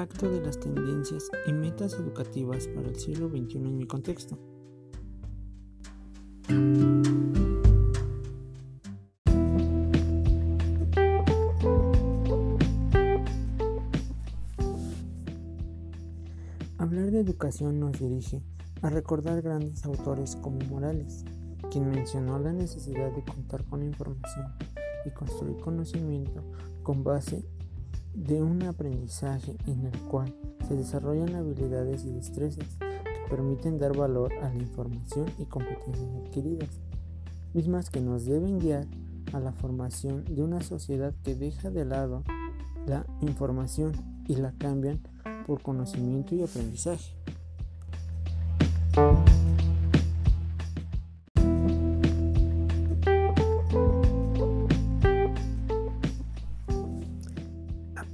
impacto de las tendencias y metas educativas para el siglo XXI en mi contexto. Hablar de educación nos dirige a recordar grandes autores como Morales, quien mencionó la necesidad de contar con información y construir conocimiento con base de un aprendizaje en el cual se desarrollan habilidades y destrezas que permiten dar valor a la información y competencias adquiridas, mismas que nos deben guiar a la formación de una sociedad que deja de lado la información y la cambian por conocimiento y aprendizaje.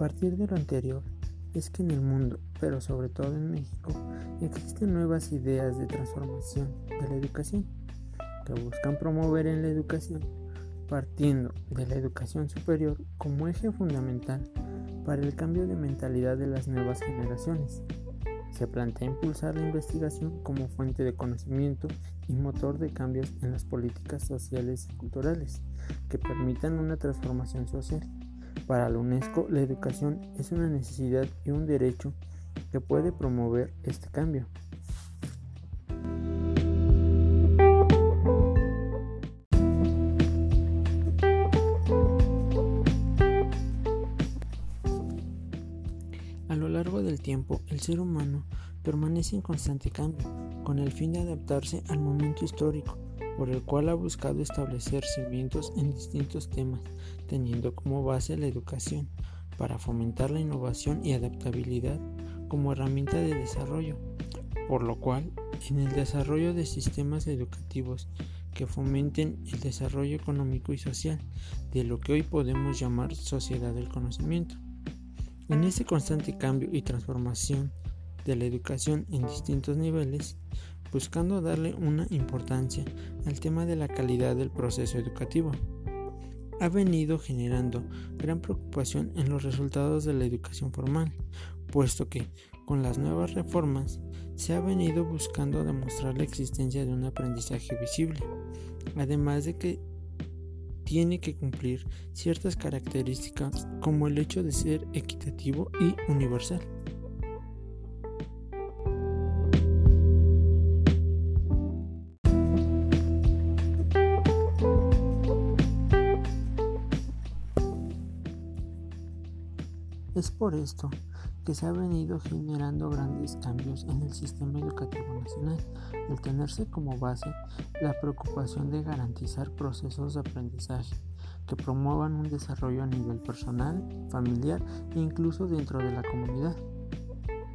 Partir de lo anterior, es que en el mundo, pero sobre todo en México, existen nuevas ideas de transformación de la educación que buscan promover en la educación, partiendo de la educación superior como eje fundamental para el cambio de mentalidad de las nuevas generaciones. Se plantea impulsar la investigación como fuente de conocimiento y motor de cambios en las políticas sociales y culturales que permitan una transformación social. Para la UNESCO, la educación es una necesidad y un derecho que puede promover este cambio. A lo largo del tiempo, el ser humano permanece en constante cambio, con el fin de adaptarse al momento histórico por el cual ha buscado establecer cimientos en distintos temas, teniendo como base la educación, para fomentar la innovación y adaptabilidad como herramienta de desarrollo, por lo cual, en el desarrollo de sistemas educativos que fomenten el desarrollo económico y social de lo que hoy podemos llamar sociedad del conocimiento. En este constante cambio y transformación de la educación en distintos niveles, buscando darle una importancia al tema de la calidad del proceso educativo. Ha venido generando gran preocupación en los resultados de la educación formal, puesto que con las nuevas reformas se ha venido buscando demostrar la existencia de un aprendizaje visible, además de que tiene que cumplir ciertas características como el hecho de ser equitativo y universal. Es por esto que se ha venido generando grandes cambios en el sistema educativo nacional, el tenerse como base la preocupación de garantizar procesos de aprendizaje que promuevan un desarrollo a nivel personal, familiar e incluso dentro de la comunidad,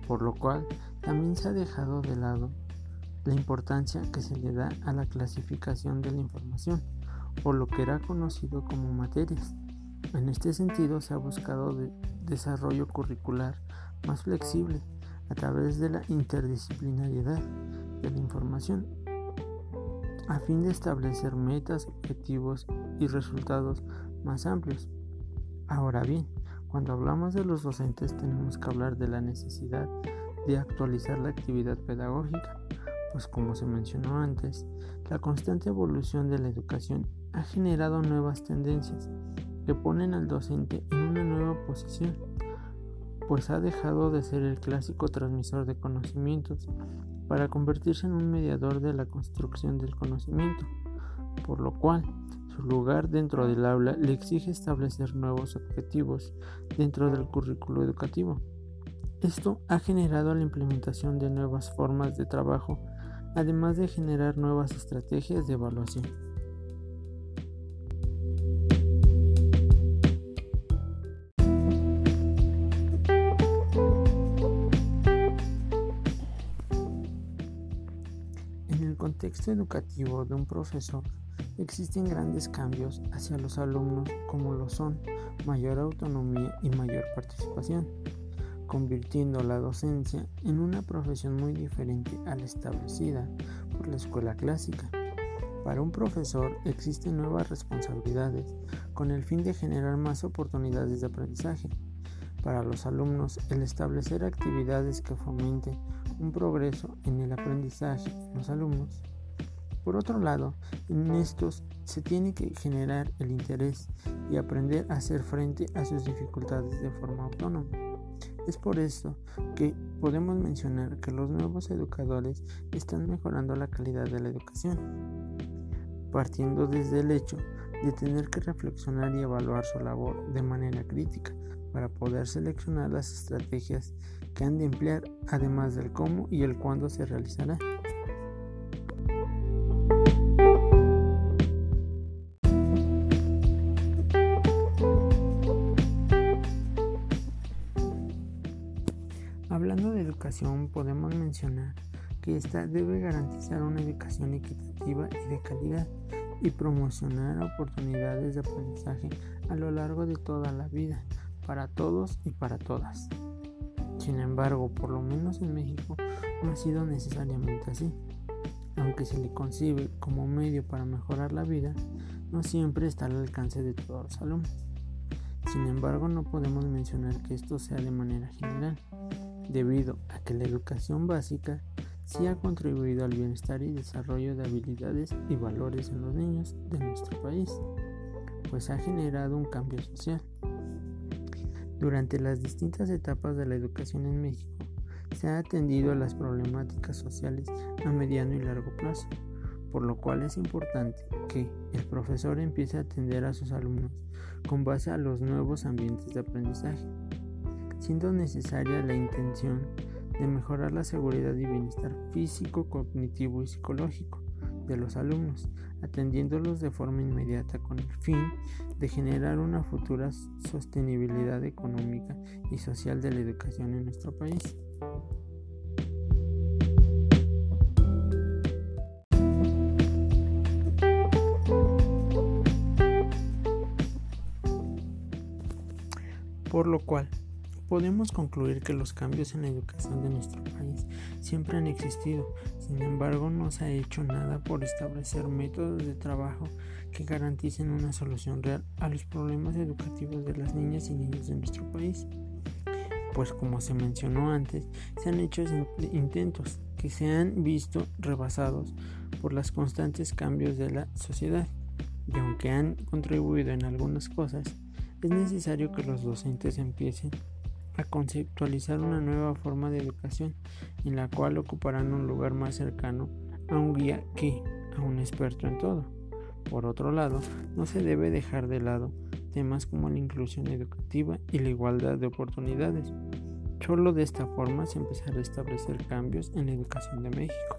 por lo cual también se ha dejado de lado la importancia que se le da a la clasificación de la información, o lo que era conocido como materias. En este sentido se ha buscado de desarrollo curricular más flexible a través de la interdisciplinariedad de la información a fin de establecer metas, objetivos y resultados más amplios. Ahora bien, cuando hablamos de los docentes tenemos que hablar de la necesidad de actualizar la actividad pedagógica, pues como se mencionó antes, la constante evolución de la educación ha generado nuevas tendencias que ponen al docente en una nueva posición, pues ha dejado de ser el clásico transmisor de conocimientos para convertirse en un mediador de la construcción del conocimiento, por lo cual su lugar dentro del aula le exige establecer nuevos objetivos dentro del currículo educativo. Esto ha generado la implementación de nuevas formas de trabajo, además de generar nuevas estrategias de evaluación. Contexto educativo de un profesor existen grandes cambios hacia los alumnos como lo son mayor autonomía y mayor participación, convirtiendo la docencia en una profesión muy diferente a la establecida por la escuela clásica. Para un profesor existen nuevas responsabilidades con el fin de generar más oportunidades de aprendizaje, para los alumnos el establecer actividades que fomenten un progreso en el aprendizaje de los alumnos. Por otro lado, en estos se tiene que generar el interés y aprender a hacer frente a sus dificultades de forma autónoma. Es por esto que podemos mencionar que los nuevos educadores están mejorando la calidad de la educación, partiendo desde el hecho de tener que reflexionar y evaluar su labor de manera crítica para poder seleccionar las estrategias que han de emplear, además del cómo y el cuándo se realizará. Hablando de educación, podemos mencionar que ésta debe garantizar una educación equitativa y de calidad y promocionar oportunidades de aprendizaje a lo largo de toda la vida, para todos y para todas. Sin embargo, por lo menos en México no ha sido necesariamente así. Aunque se le concibe como medio para mejorar la vida, no siempre está al alcance de todos los alumnos. Sin embargo, no podemos mencionar que esto sea de manera general, debido a que la educación básica sí ha contribuido al bienestar y desarrollo de habilidades y valores en los niños de nuestro país, pues ha generado un cambio social. Durante las distintas etapas de la educación en México, se ha atendido a las problemáticas sociales a mediano y largo plazo, por lo cual es importante que el profesor empiece a atender a sus alumnos con base a los nuevos ambientes de aprendizaje, siendo necesaria la intención de mejorar la seguridad y bienestar físico, cognitivo y psicológico de los alumnos, atendiéndolos de forma inmediata con el fin de generar una futura sostenibilidad económica y social de la educación en nuestro país. Por lo cual, Podemos concluir que los cambios en la educación de nuestro país siempre han existido, sin embargo no se ha hecho nada por establecer métodos de trabajo que garanticen una solución real a los problemas educativos de las niñas y niños de nuestro país. Pues como se mencionó antes, se han hecho intentos que se han visto rebasados por los constantes cambios de la sociedad y aunque han contribuido en algunas cosas, es necesario que los docentes empiecen conceptualizar una nueva forma de educación en la cual ocuparán un lugar más cercano a un guía que a un experto en todo. Por otro lado, no se debe dejar de lado temas como la inclusión educativa y la igualdad de oportunidades. Solo de esta forma se empezará a establecer cambios en la educación de México.